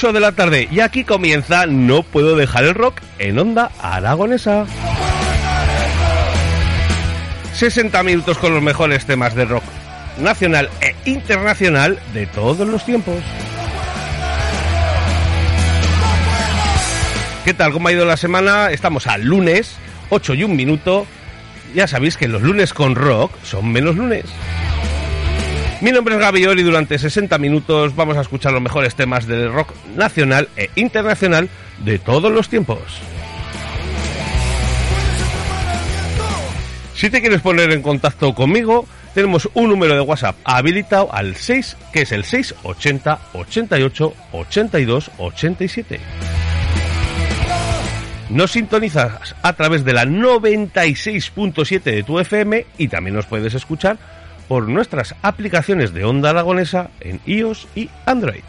8 de la tarde y aquí comienza No puedo dejar el rock en onda aragonesa. 60 minutos con los mejores temas de rock nacional e internacional de todos los tiempos. ¿Qué tal? ¿Cómo ha ido la semana? Estamos al lunes, 8 y un minuto. Ya sabéis que los lunes con rock son menos lunes. Mi nombre es Gabriel y durante 60 minutos vamos a escuchar los mejores temas del rock nacional e internacional de todos los tiempos. Si te quieres poner en contacto conmigo, tenemos un número de WhatsApp habilitado al 6, que es el 680 88 82 87. Nos sintonizas a través de la 96.7 de tu FM y también nos puedes escuchar por nuestras aplicaciones de onda aragonesa en iOS y Android.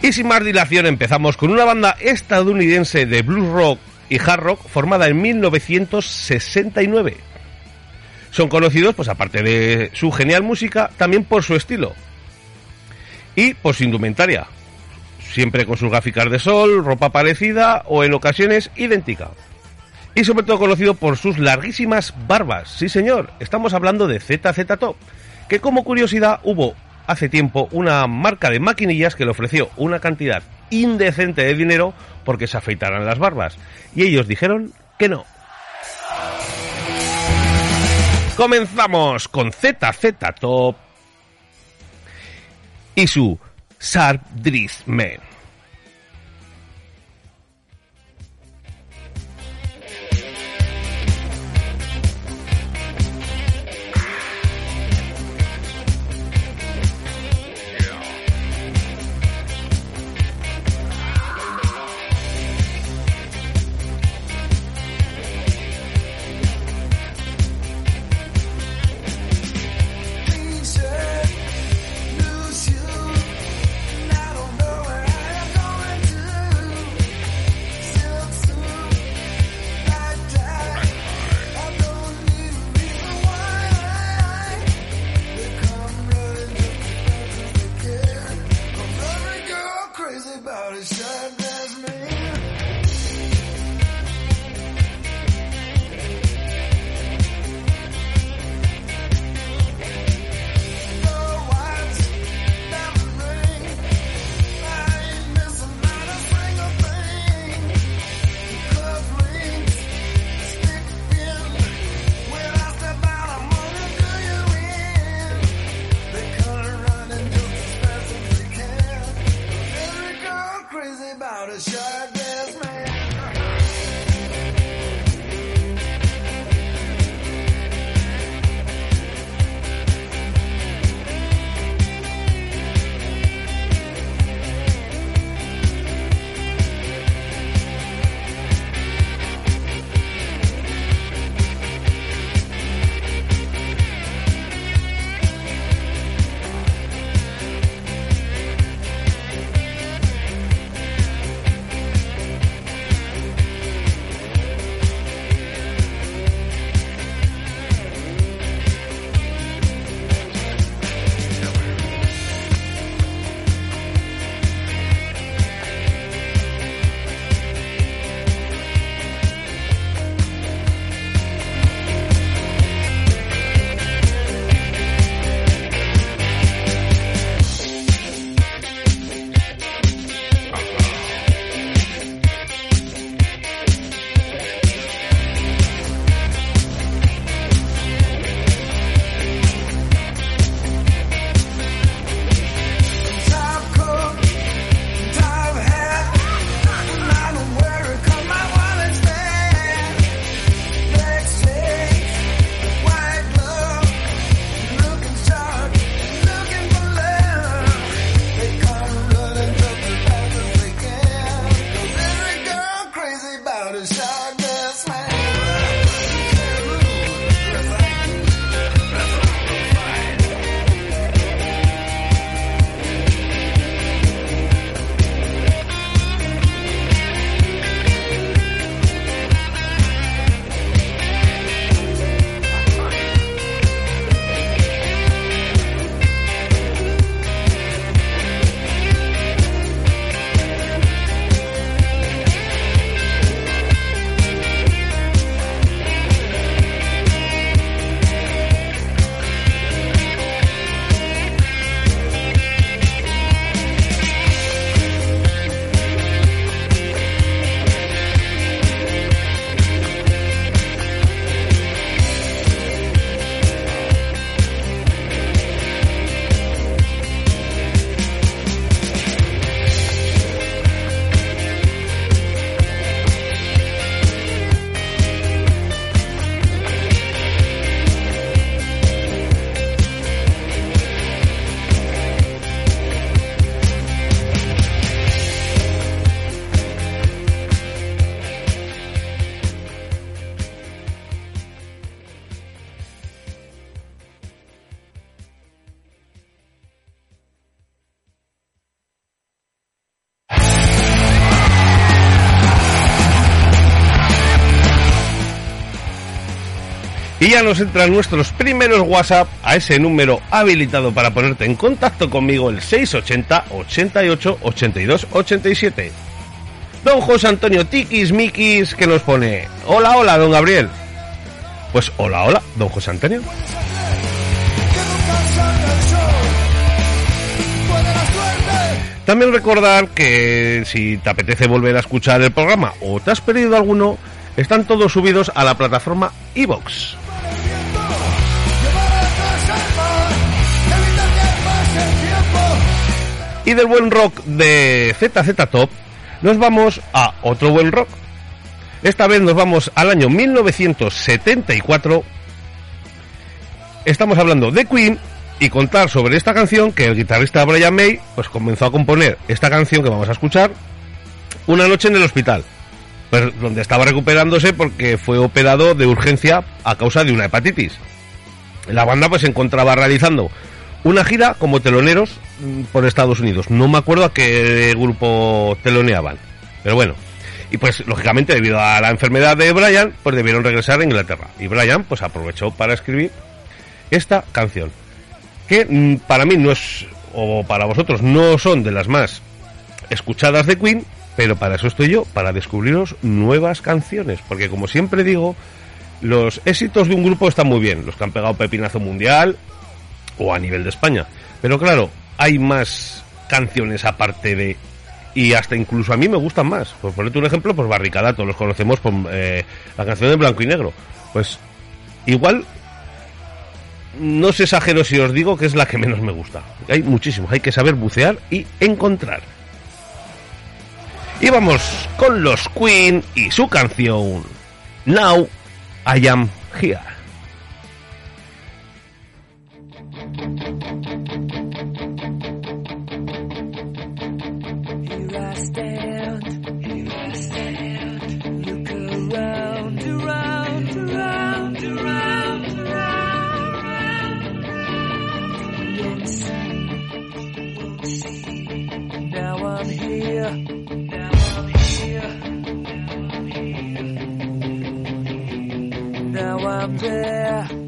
Y sin más dilación empezamos con una banda estadounidense de blues rock y hard rock formada en 1969. Son conocidos, pues aparte de su genial música, también por su estilo y por su indumentaria, siempre con sus gráficas de sol, ropa parecida o en ocasiones idéntica. Y sobre todo conocido por sus larguísimas barbas. Sí, señor, estamos hablando de ZZ Top, que como curiosidad hubo hace tiempo una marca de maquinillas que le ofreció una cantidad indecente de dinero porque se afeitaran las barbas. Y ellos dijeron que no. Comenzamos con ZZ Top y su Sharp Man. Ya nos entran nuestros primeros WhatsApp a ese número habilitado para ponerte en contacto conmigo el 680 88 82 87. Don José Antonio Tikis Mikis que nos pone Hola, hola, don Gabriel. Pues hola, hola, don José Antonio. También recordar que si te apetece volver a escuchar el programa o te has perdido alguno, están todos subidos a la plataforma iVox. Y del buen rock de ZZ Top, nos vamos a otro buen rock. Esta vez nos vamos al año 1974. Estamos hablando de Queen y contar sobre esta canción que el guitarrista Brian May pues comenzó a componer esta canción que vamos a escuchar una noche en el hospital, pues, donde estaba recuperándose porque fue operado de urgencia a causa de una hepatitis. La banda pues se encontraba realizando una gira como teloneros mm, por Estados Unidos. No me acuerdo a qué grupo teloneaban, pero bueno. Y pues, lógicamente, debido a la enfermedad de Brian, pues debieron regresar a Inglaterra. Y Brian, pues aprovechó para escribir esta canción, que mm, para mí no es, o para vosotros, no son de las más escuchadas de Queen, pero para eso estoy yo, para descubriros nuevas canciones, porque como siempre digo, los éxitos de un grupo están muy bien, los que han pegado pepinazo mundial, o a nivel de España. Pero claro, hay más canciones aparte de y hasta incluso a mí me gustan más. Por ponerte un ejemplo, pues Barricadato, los conocemos por eh, la canción de blanco y negro. Pues igual no se exagero si os digo que es la que menos me gusta. Hay muchísimos, hay que saber bucear y encontrar. Y vamos con los Queen y su canción Now I Am Here. up there.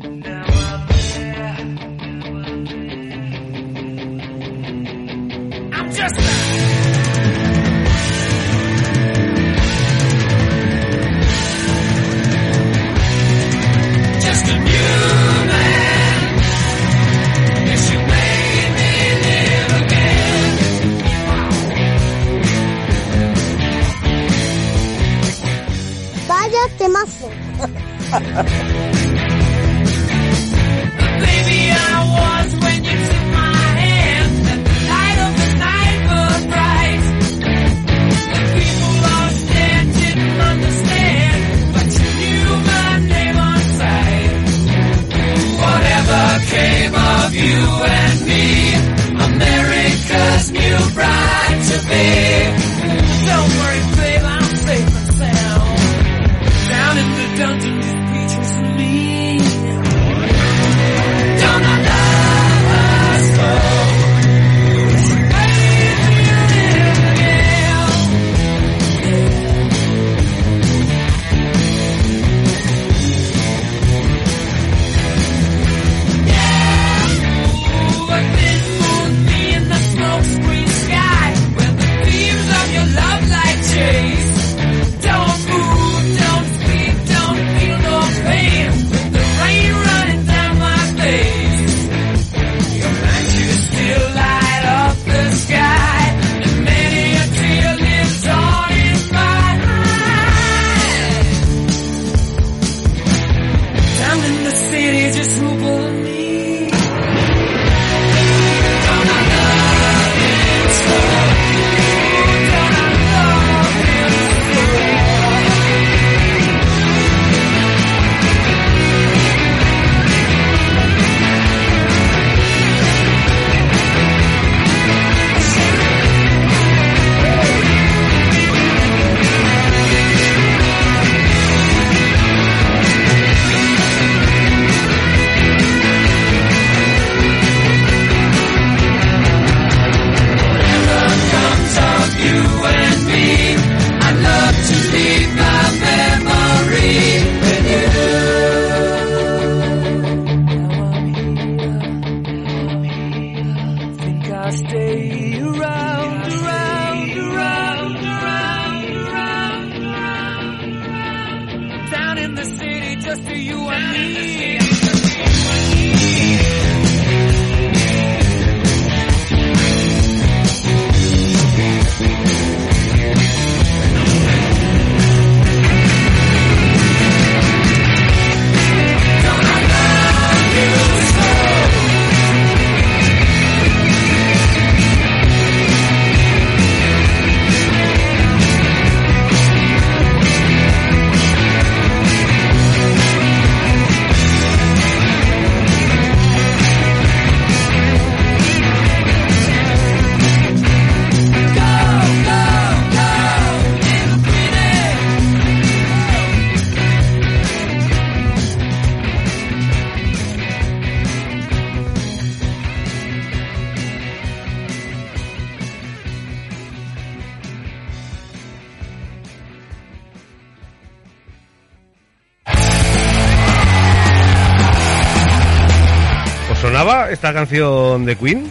esta canción de Queen?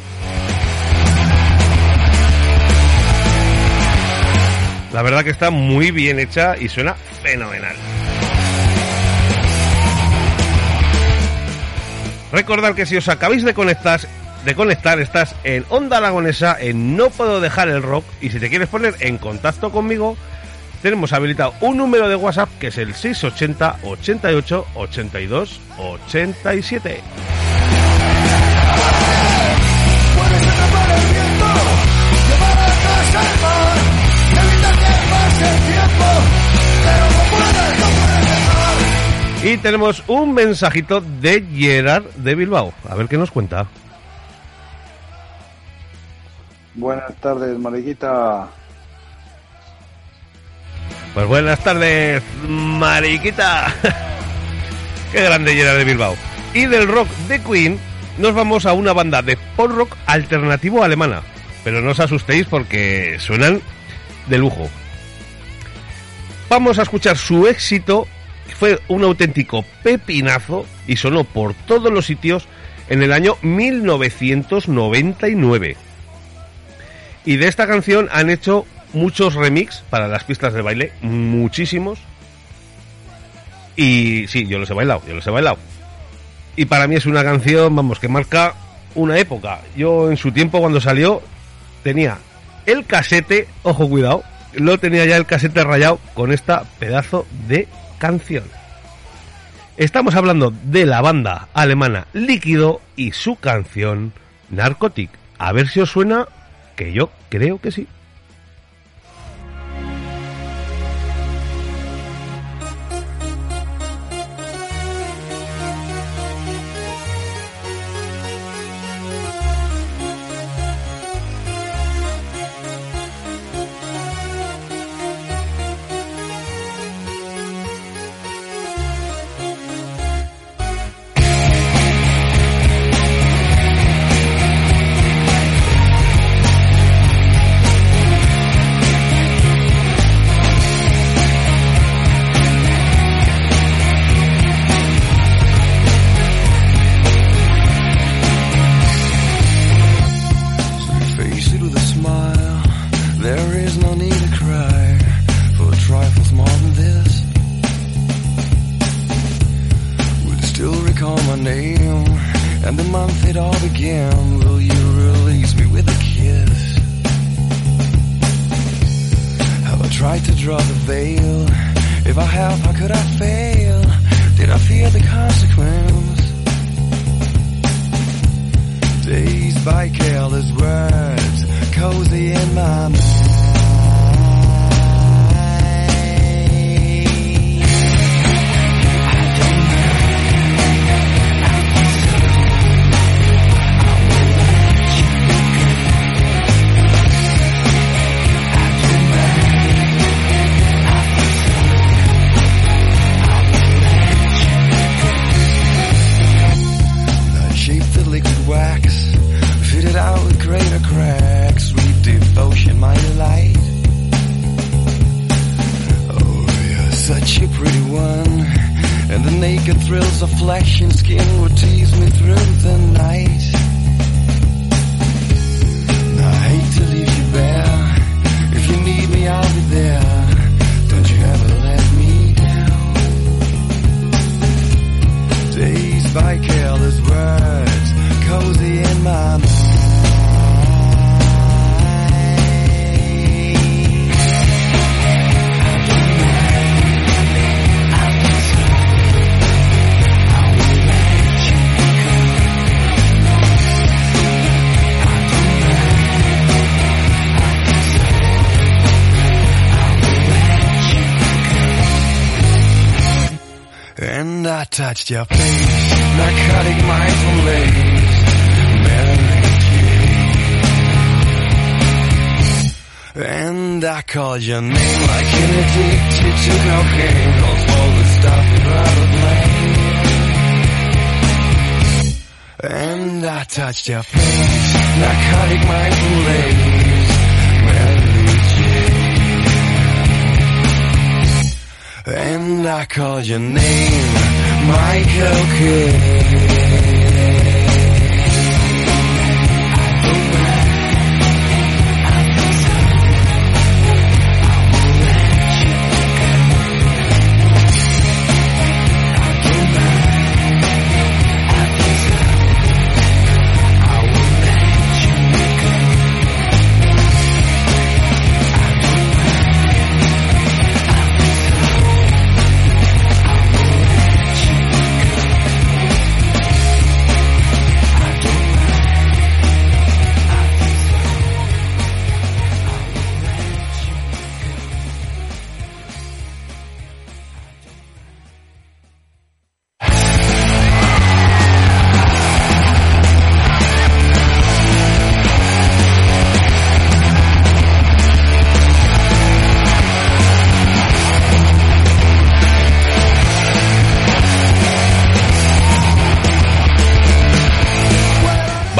La verdad que está muy bien hecha y suena fenomenal. Recordad que si os acabáis de conectar, de conectar, estás en Onda Aragonesa, en No Puedo Dejar el Rock, y si te quieres poner en contacto conmigo, tenemos habilitado un número de WhatsApp que es el 680 88 82 87. Y tenemos un mensajito de Gerard de Bilbao. A ver qué nos cuenta. Buenas tardes, Mariquita. Pues buenas tardes, Mariquita. Qué grande Gerard de Bilbao. Y del rock de Queen nos vamos a una banda de pop rock alternativo alemana. Pero no os asustéis porque suenan de lujo. Vamos a escuchar su éxito. Fue un auténtico pepinazo y sonó por todos los sitios en el año 1999. Y de esta canción han hecho muchos remix para las pistas de baile, muchísimos. Y sí, yo los he bailado, yo los he bailado. Y para mí es una canción, vamos, que marca una época. Yo en su tiempo cuando salió tenía el casete, ojo cuidado, lo tenía ya el casete rayado con esta pedazo de canción. Estamos hablando de la banda alemana Líquido y su canción Narcotic. A ver si os suena, que yo creo que sí. Touched your face, narcotic mindful lace, Mary And I called your name like an addicted to cocaine, cause all the stuff you'd rather play. And I touched your face, narcotic mindful lace, Mary Jane. And I called your name, Michael Kidd.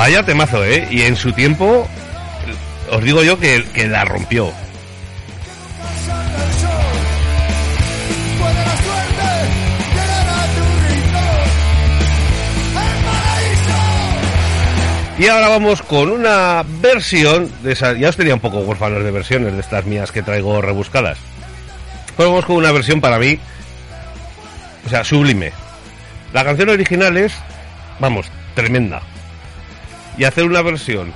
Vaya temazo, ¿eh? Y en su tiempo, os digo yo que, la rompió. Y ahora vamos con una versión de esas. Ya os tenía un poco huérfanos de versiones de estas mías que traigo rebuscadas. Pues vamos con una versión para mí. O sea, sublime. La canción original es, vamos, tremenda. Y hacer una versión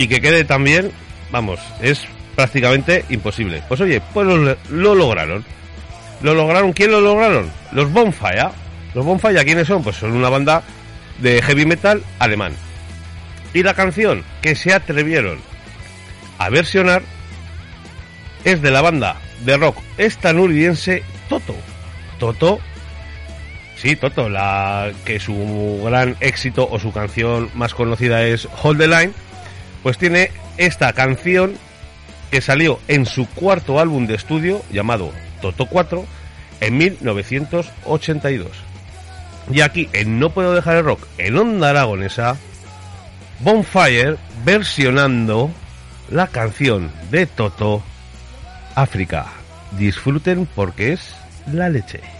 y que quede tan bien, vamos, es prácticamente imposible. Pues oye, pues lo, lo lograron. ¿Lo lograron? ¿Quién lo lograron? Los Bonfire. Los Bonfire, ¿quiénes son? Pues son una banda de heavy metal alemán. Y la canción que se atrevieron a versionar es de la banda de rock estadounidense Toto. Toto, sí, Toto, la que su gran éxito o su canción más conocida es Hold the Line, pues tiene esta canción que salió en su cuarto álbum de estudio llamado Toto 4 en 1982. Y aquí, en No Puedo Dejar el Rock, en Onda Aragonesa, Bonfire versionando la canción de Toto, África. Disfruten porque es la leche.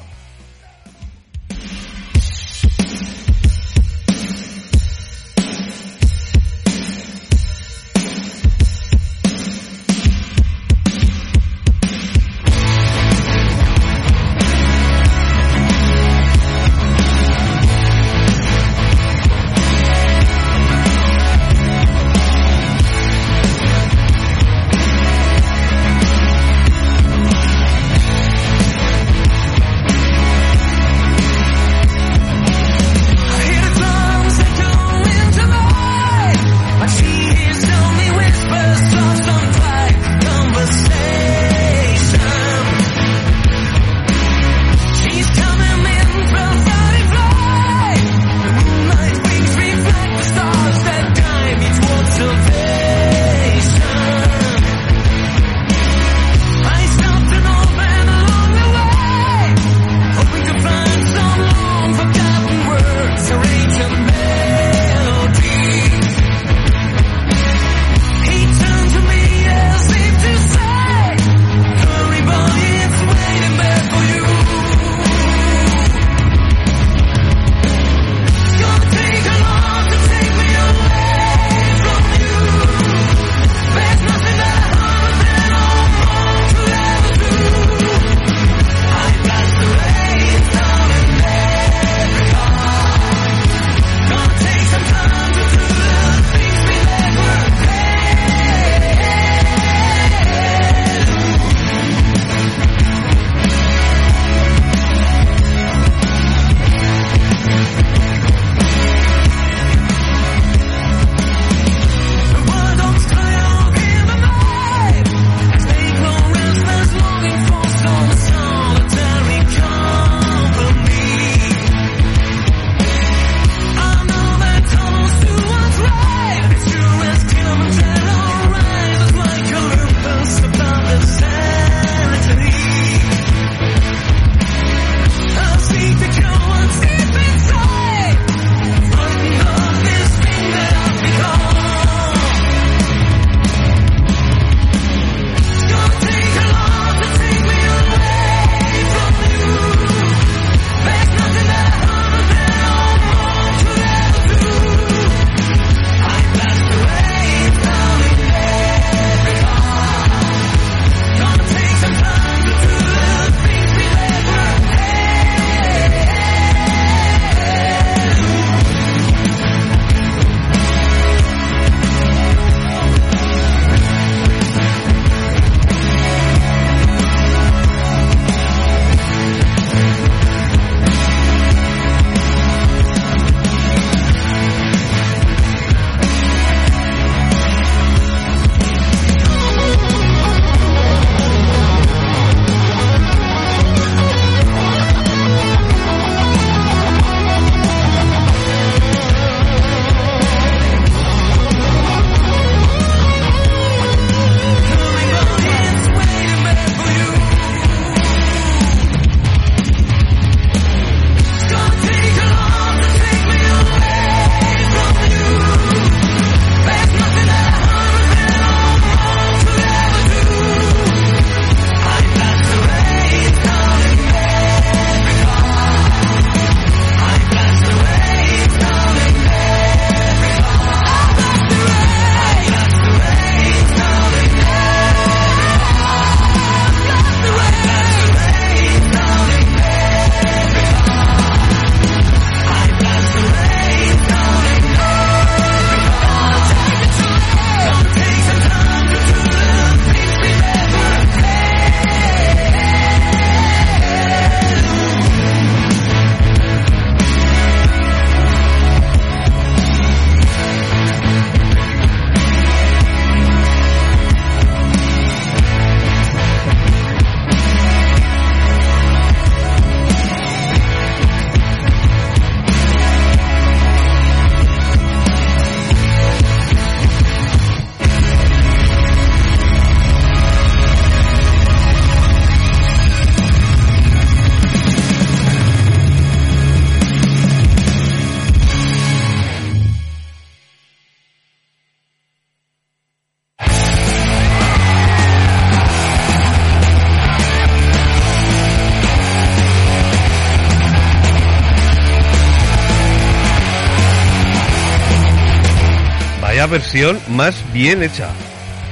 Versión más bien hecha.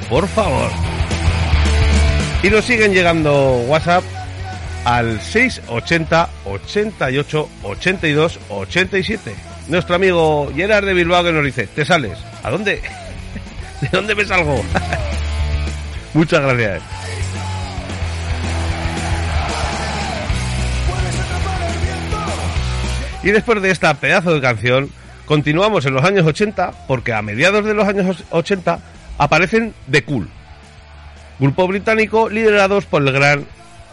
Por favor. Y nos siguen llegando WhatsApp al 680 88 82 87. Nuestro amigo Gerard de Bilbao que nos dice, ¿te sales? ¿A dónde? ¿De dónde me salgo? Muchas gracias. Y después de esta pedazo de canción, continuamos en los años 80 porque a mediados de los años 80 aparecen The Cool, grupo británico liderados por el gran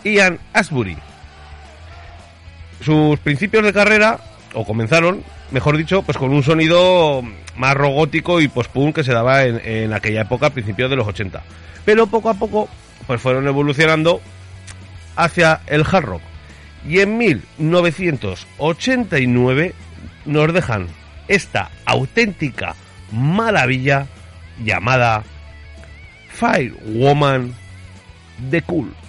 Ian Asbury. Sus principios de carrera, o comenzaron, mejor dicho, pues con un sonido más robótico y post-punk que se daba en, en aquella época, a principios de los 80. Pero poco a poco, pues fueron evolucionando hacia el hard rock. Y en 1989 nos dejan esta auténtica maravilla llamada Firewoman The Cool.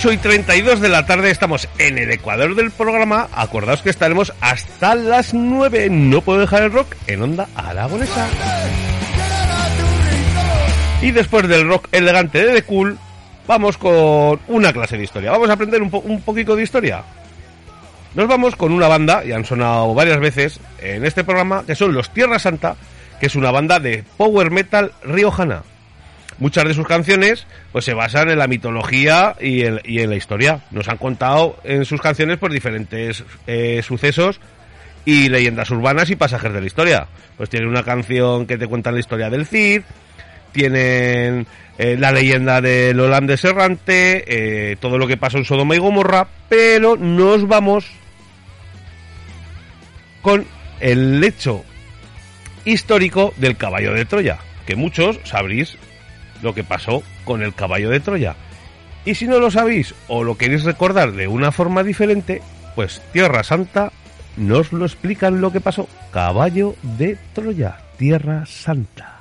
8 y 32 de la tarde estamos en el Ecuador del programa. Acordaos que estaremos hasta las 9. No puedo dejar el rock en onda aragonesa. Y después del rock elegante de The Cool, vamos con una clase de historia. Vamos a aprender un, po- un poquito de historia. Nos vamos con una banda, y han sonado varias veces en este programa, que son los Tierra Santa, que es una banda de power metal riojana. Muchas de sus canciones pues se basan en la mitología y en, y en la historia. Nos han contado en sus canciones por diferentes eh, sucesos y leyendas urbanas y pasajes de la historia. Pues tienen una canción que te cuenta la historia del Cid, tienen eh, la leyenda del holandés errante, eh, todo lo que pasó en Sodoma y Gomorra, pero nos vamos con el hecho histórico del caballo de Troya, que muchos sabréis lo que pasó con el caballo de Troya. Y si no lo sabéis o lo queréis recordar de una forma diferente, pues Tierra Santa nos lo explican lo que pasó. Caballo de Troya, Tierra Santa.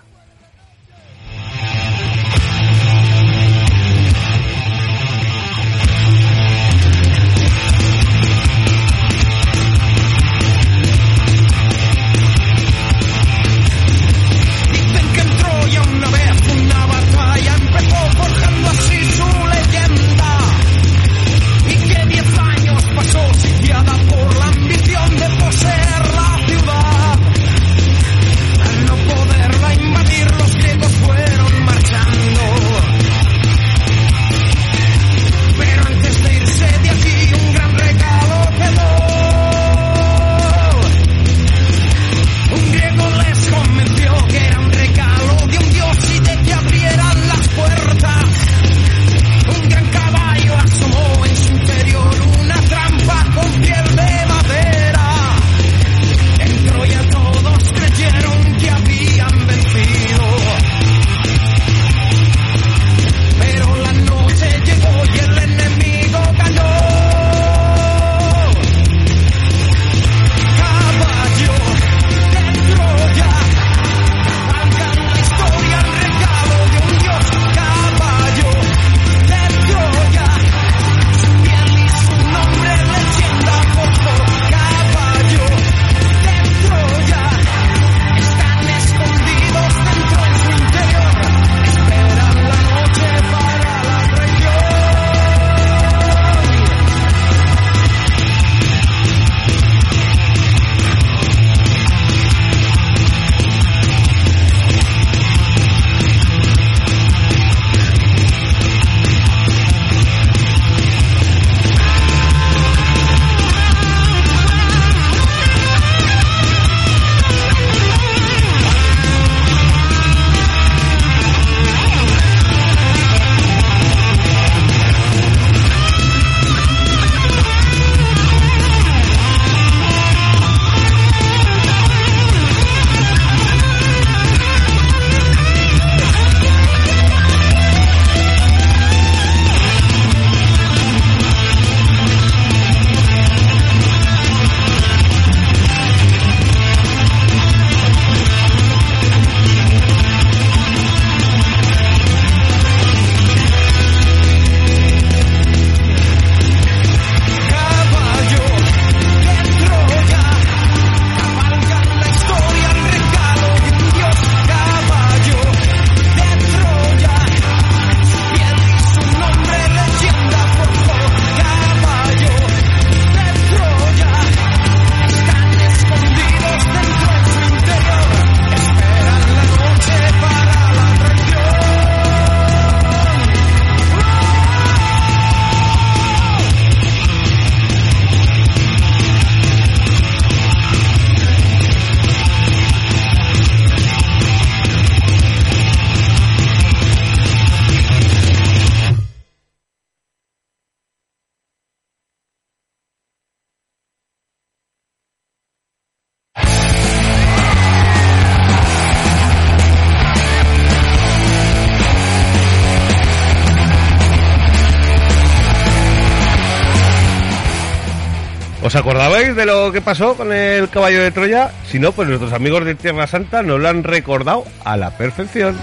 ¿Os acordabais de lo que pasó con el caballo de Troya? Si no, pues nuestros amigos de Tierra Santa nos lo han recordado a la perfección.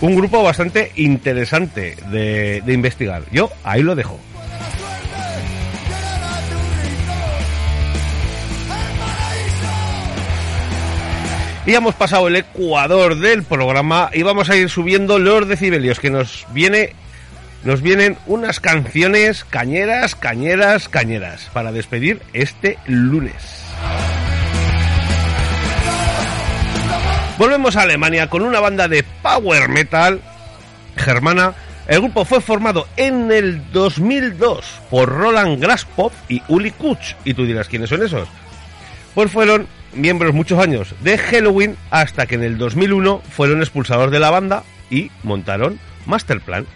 Un grupo bastante interesante de, de investigar. Yo ahí lo dejo. Y hemos pasado el ecuador del programa y vamos a ir subiendo los decibelios que nos viene nos vienen unas canciones cañeras, cañeras, cañeras para despedir este lunes. Volvemos a Alemania con una banda de power metal germana. El grupo fue formado en el 2002 por Roland Grasspop y Uli Kutsch. Y tú dirás, ¿quiénes son esos? Pues fueron miembros muchos años de Halloween hasta que en el 2001 fueron expulsados de la banda y montaron Masterplan.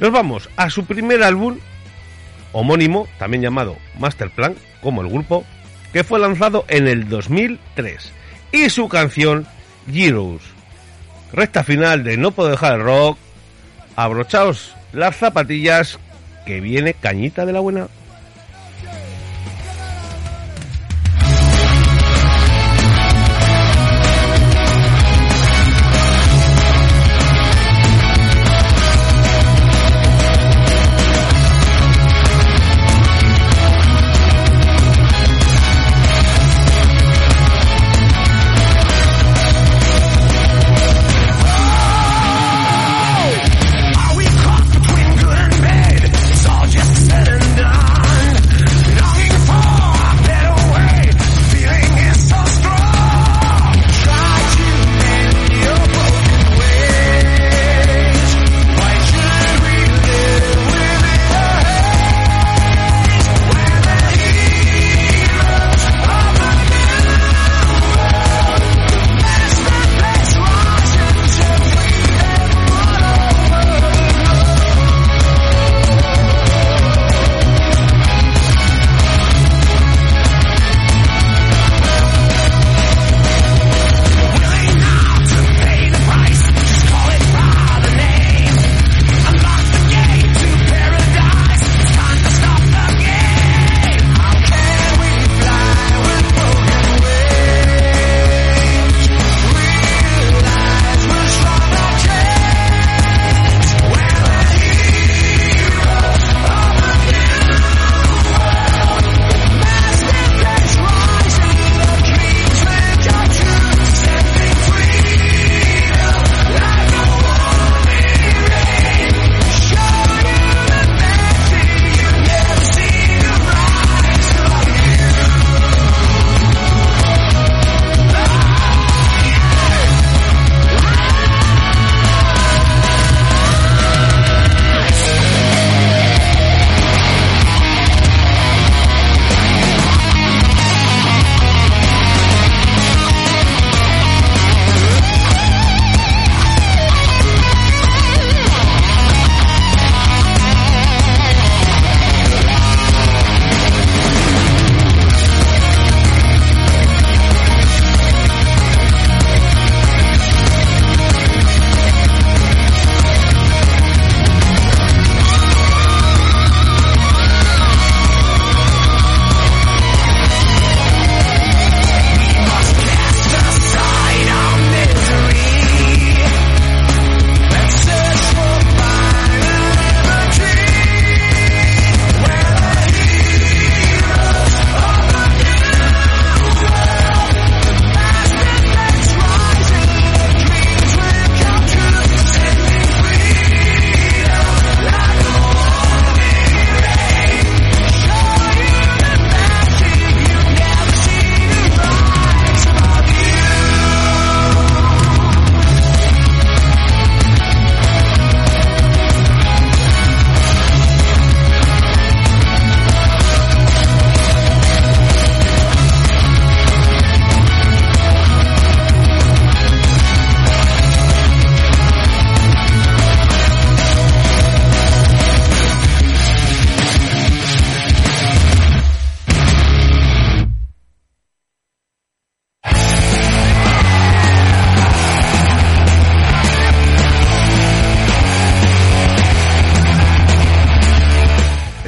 Nos vamos a su primer álbum homónimo, también llamado Masterplan, como el grupo, que fue lanzado en el 2003, y su canción Heroes. Recta final de No puedo dejar el rock, abrochaos las zapatillas, que viene cañita de la buena.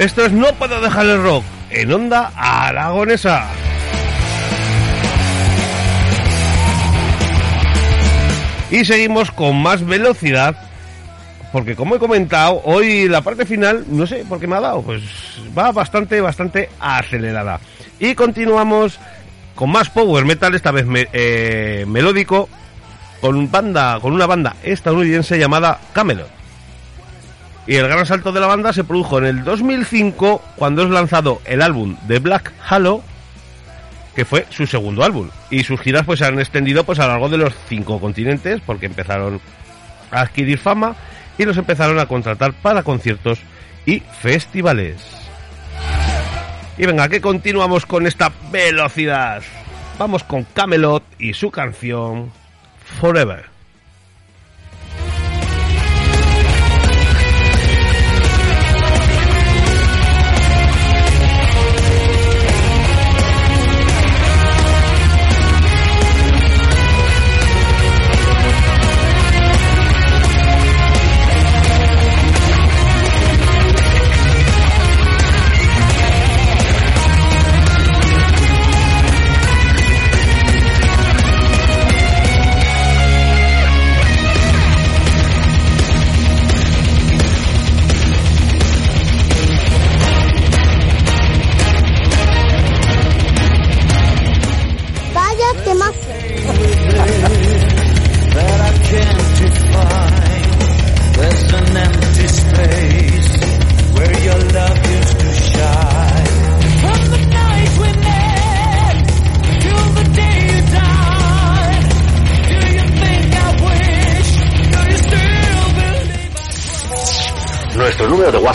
Esto es No puedo dejar el rock en onda aragonesa. Y seguimos con más velocidad, porque como he comentado, hoy la parte final, no sé por qué me ha dado, pues va bastante, bastante acelerada. Y continuamos con más power metal, esta vez eh, melódico, con, banda, con una banda estadounidense llamada Camelot. Y el gran salto de la banda se produjo en el 2005 cuando es lanzado el álbum de Black Halo, que fue su segundo álbum. Y sus giras pues se han extendido pues a lo largo de los cinco continentes porque empezaron a adquirir fama y los empezaron a contratar para conciertos y festivales. Y venga, que continuamos con esta velocidad. Vamos con Camelot y su canción Forever.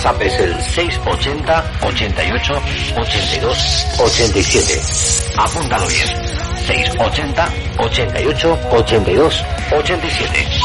WhatsApp es el 680 88 82 87. Apúntalo bien. 680 88 82 87.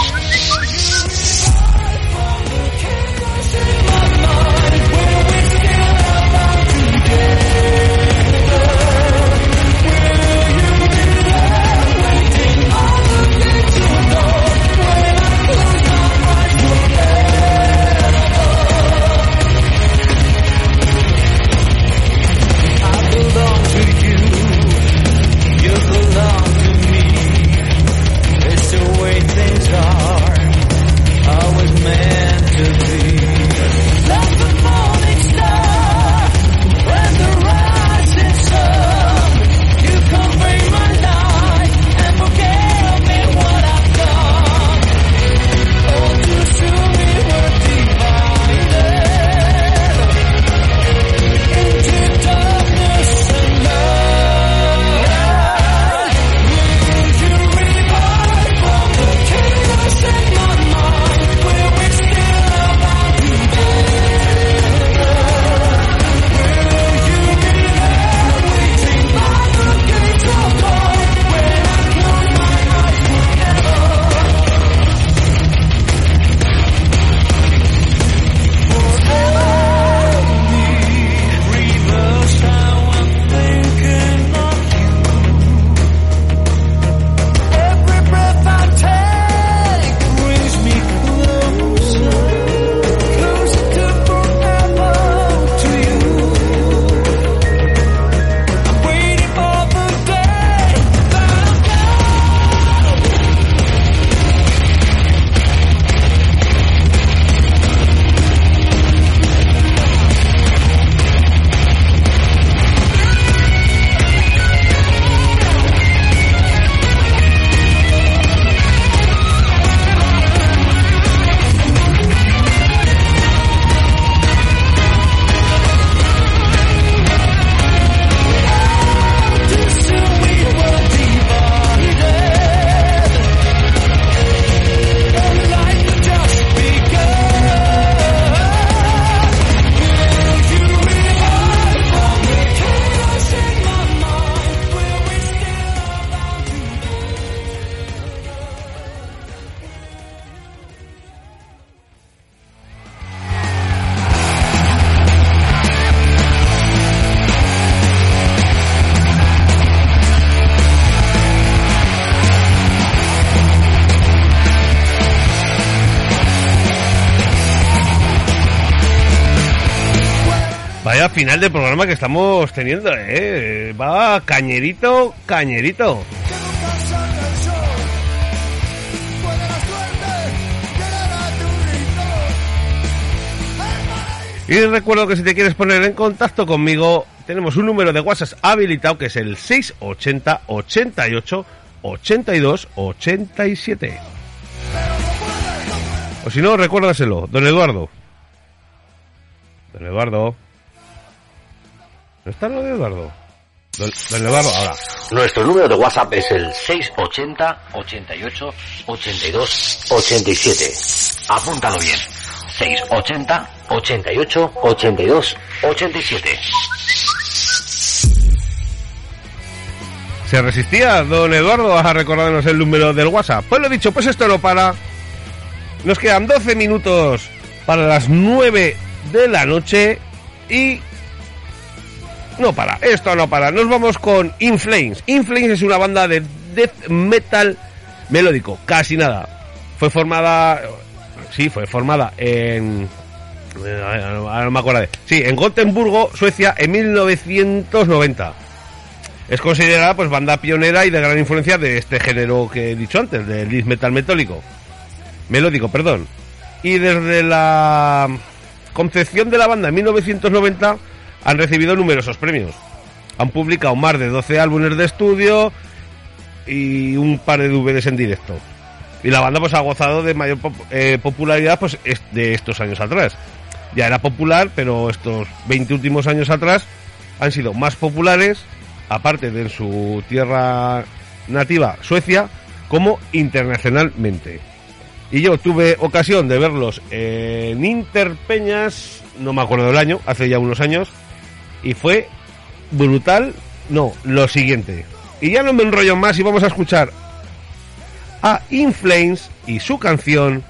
final del programa que estamos teniendo, ¿eh? Va cañerito, cañerito. Y recuerdo que si te quieres poner en contacto conmigo, tenemos un número de WhatsApp habilitado que es el 680 88 82 87. O si no, recuérdaselo, don Eduardo. Don Eduardo. ¿No está lo de Eduardo? Don, don Eduardo, ahora. Nuestro número de WhatsApp es el 680 88 82 87. Apúntalo bien. 680 88 82 87. ¿Se resistía, don Eduardo, a recordarnos el número del WhatsApp? Pues lo dicho, pues esto no para. Nos quedan 12 minutos para las 9 de la noche y... No para, esto no para. Nos vamos con Inflames. Inflames es una banda de death metal melódico, casi nada. Fue formada... Sí, fue formada en... Ahora no me acuerdo. Sí, en Gotemburgo, Suecia, en 1990. Es considerada pues banda pionera y de gran influencia de este género que he dicho antes, del death metal metólico. Melódico, perdón. Y desde la concepción de la banda en 1990 han recibido numerosos premios. Han publicado más de 12 álbumes de estudio y un par de DVDs en directo. Y la banda pues ha gozado de mayor pop- eh, popularidad pues es- de estos años atrás. Ya era popular, pero estos 20 últimos años atrás han sido más populares, aparte de en su tierra nativa, Suecia, como internacionalmente. Y yo tuve ocasión de verlos en Interpeñas, no me acuerdo del año, hace ya unos años, y fue brutal, no, lo siguiente. Y ya no me enrollo más y vamos a escuchar a Inflames y su canción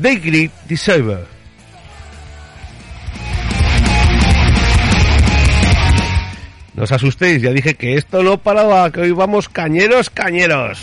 They Greet Deceiver. No os asustéis, ya dije que esto no paraba, que hoy vamos cañeros, cañeros.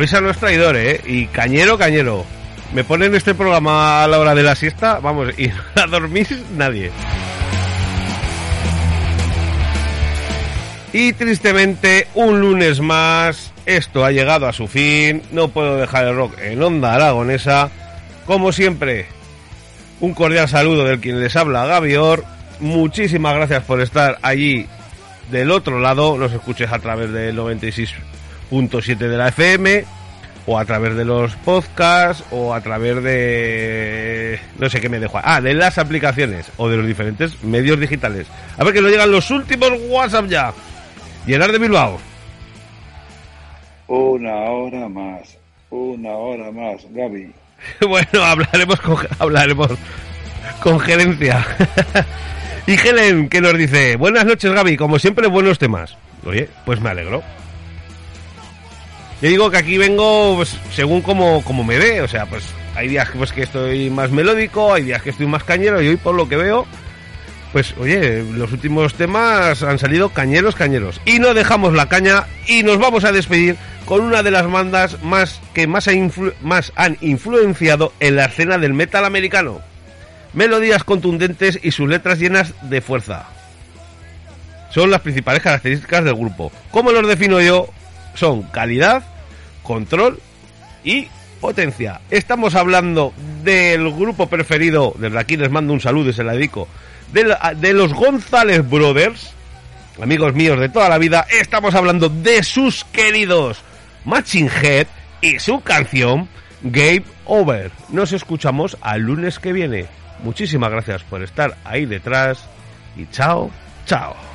El que avisa no es traidor, ¿eh? Y cañero, cañero. Me ponen este programa a la hora de la siesta, vamos, y no la dormís nadie. Y tristemente, un lunes más, esto ha llegado a su fin. No puedo dejar el rock en onda aragonesa. Como siempre, un cordial saludo del quien les habla, Gavior. Muchísimas gracias por estar allí del otro lado. Nos escuches a través del 96.7 de la FM, o a través de los podcasts, o a través de. No sé qué me dejo. Ah, de las aplicaciones, o de los diferentes medios digitales. A ver que nos llegan los últimos WhatsApp ya. Llenar de Bilbao. Una hora más, una hora más, Gaby. Bueno, hablaremos con, hablaremos con gerencia. y Helen, que nos dice, buenas noches Gaby, como siempre buenos temas. Oye, pues me alegro. Yo digo que aquí vengo pues, según como, como me ve, o sea, pues hay días pues, que estoy más melódico, hay días que estoy más cañero y hoy por lo que veo, pues oye, los últimos temas han salido cañeros, cañeros. Y no dejamos la caña y nos vamos a despedir con una de las bandas más que más, ha influ- más han influenciado en la escena del metal americano. Melodías contundentes y sus letras llenas de fuerza. Son las principales características del grupo. ¿Cómo los defino yo? Son calidad, control y potencia. Estamos hablando del grupo preferido, desde aquí les mando un saludo y se la dedico, de, los González Brothers, amigos míos de toda la vida, estamos hablando de sus queridos Matching Head y su canción Game Over. Nos escuchamos al lunes que viene. Muchísimas gracias por estar ahí detrás y chao, chao.